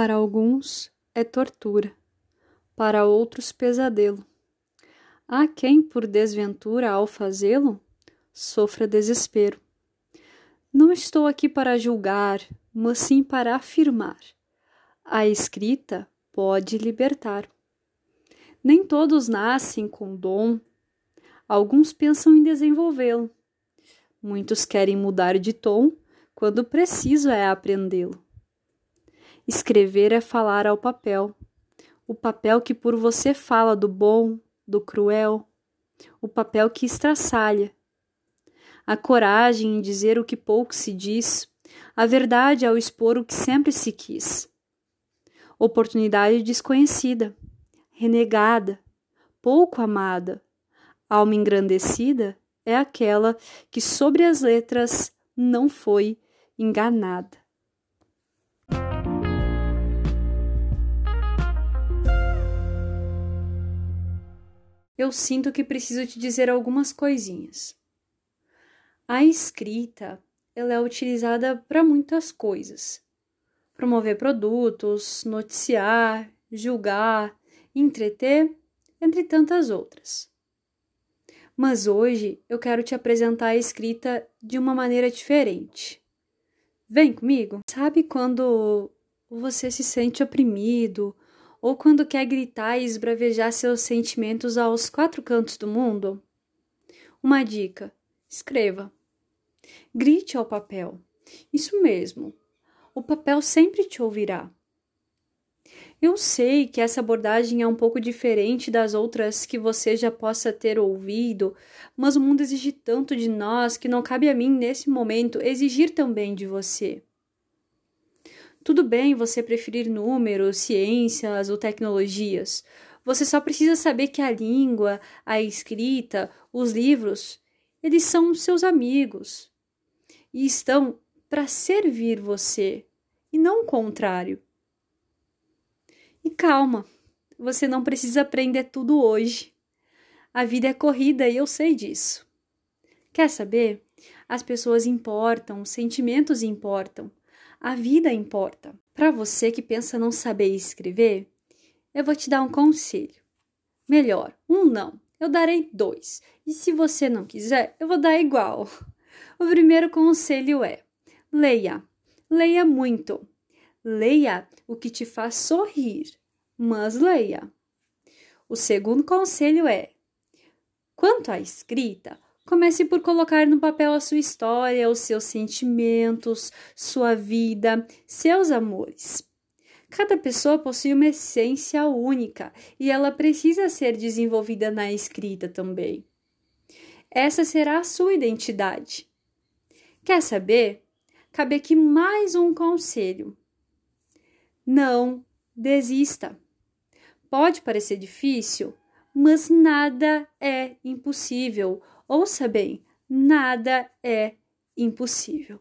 Para alguns é tortura, para outros pesadelo. Há quem, por desventura, ao fazê-lo, sofra desespero. Não estou aqui para julgar, mas sim para afirmar. A escrita pode libertar. Nem todos nascem com dom, alguns pensam em desenvolvê-lo. Muitos querem mudar de tom quando preciso é aprendê-lo. Escrever é falar ao papel, o papel que por você fala do bom, do cruel, o papel que estraçalha. A coragem em dizer o que pouco se diz, a verdade ao expor o que sempre se quis. Oportunidade desconhecida, renegada, pouco amada, alma engrandecida é aquela que sobre as letras não foi enganada. Eu sinto que preciso te dizer algumas coisinhas. A escrita, ela é utilizada para muitas coisas. Promover produtos, noticiar, julgar, entreter, entre tantas outras. Mas hoje eu quero te apresentar a escrita de uma maneira diferente. Vem comigo. Sabe quando você se sente oprimido ou quando quer gritar e esbravejar seus sentimentos aos quatro cantos do mundo? Uma dica: escreva. Grite ao papel. Isso mesmo. O papel sempre te ouvirá. Eu sei que essa abordagem é um pouco diferente das outras que você já possa ter ouvido, mas o mundo exige tanto de nós que não cabe a mim, nesse momento, exigir também de você. Tudo bem você preferir números, ciências ou tecnologias. Você só precisa saber que a língua, a escrita, os livros, eles são seus amigos e estão para servir você e não o contrário. E calma, você não precisa aprender tudo hoje. A vida é corrida e eu sei disso. Quer saber? As pessoas importam, os sentimentos importam. A vida importa. Para você que pensa não saber escrever, eu vou te dar um conselho. Melhor, um não. Eu darei dois. E se você não quiser, eu vou dar igual. O primeiro conselho é: leia. Leia muito. Leia o que te faz sorrir, mas leia. O segundo conselho é: quanto à escrita, Comece por colocar no papel a sua história, os seus sentimentos, sua vida, seus amores. Cada pessoa possui uma essência única e ela precisa ser desenvolvida na escrita também. Essa será a sua identidade. Quer saber? Cabe aqui mais um conselho. Não desista. Pode parecer difícil, mas nada é impossível Ouça bem, nada é impossível.